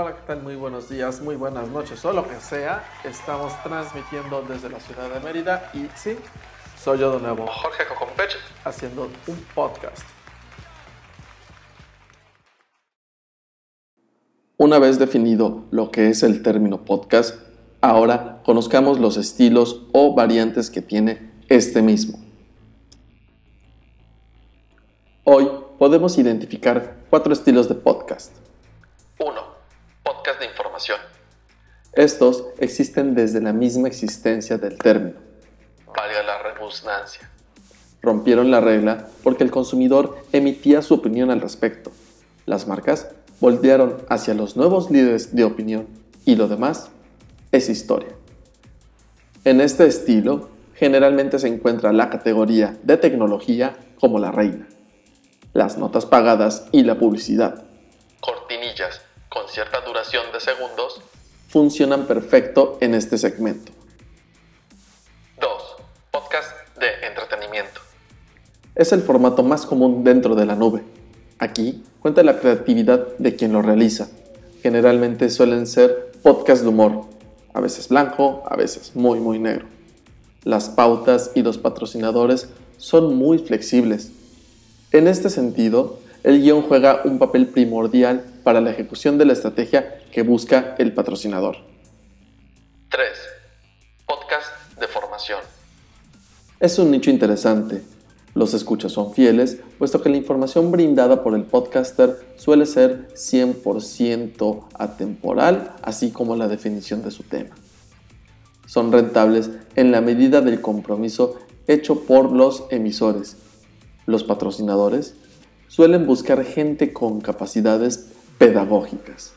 Hola, ¿qué tal? Muy buenos días, muy buenas noches o lo que sea. Estamos transmitiendo desde la ciudad de Mérida y sí, soy yo de nuevo, Jorge Cocompech, haciendo un podcast. Una vez definido lo que es el término podcast, ahora conozcamos los estilos o variantes que tiene este mismo. Hoy podemos identificar cuatro estilos de podcast. 1. Podcast de información. Estos existen desde la misma existencia del término. Valga la redundancia. Rompieron la regla porque el consumidor emitía su opinión al respecto. Las marcas voltearon hacia los nuevos líderes de opinión y lo demás es historia. En este estilo, generalmente se encuentra la categoría de tecnología como la reina, las notas pagadas y la publicidad. Cierta duración de segundos. Funcionan perfecto en este segmento. 2. Podcast de entretenimiento. Es el formato más común dentro de la nube. Aquí cuenta la creatividad de quien lo realiza. Generalmente suelen ser podcasts de humor, a veces blanco, a veces muy muy negro. Las pautas y los patrocinadores son muy flexibles. En este sentido, el guion juega un papel primordial para la ejecución de la estrategia que busca el patrocinador. 3. Podcast de formación. Es un nicho interesante. Los escuchas son fieles, puesto que la información brindada por el podcaster suele ser 100% atemporal, así como la definición de su tema. Son rentables en la medida del compromiso hecho por los emisores. Los patrocinadores suelen buscar gente con capacidades pedagógicas.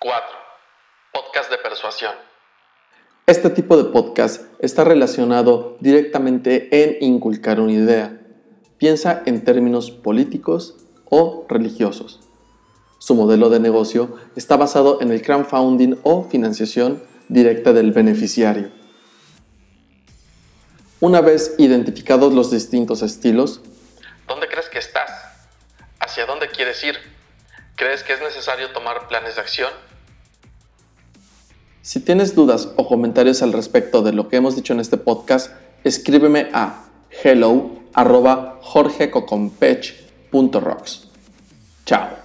4. Podcast de persuasión. Este tipo de podcast está relacionado directamente en inculcar una idea. Piensa en términos políticos o religiosos. Su modelo de negocio está basado en el crowdfunding o financiación directa del beneficiario. Una vez identificados los distintos estilos, ¿Dónde crees que estás? ¿Hacia dónde quieres ir? ¿Crees que es necesario tomar planes de acción? Si tienes dudas o comentarios al respecto de lo que hemos dicho en este podcast, escríbeme a hello@jorgecocompech.rocks. Chao.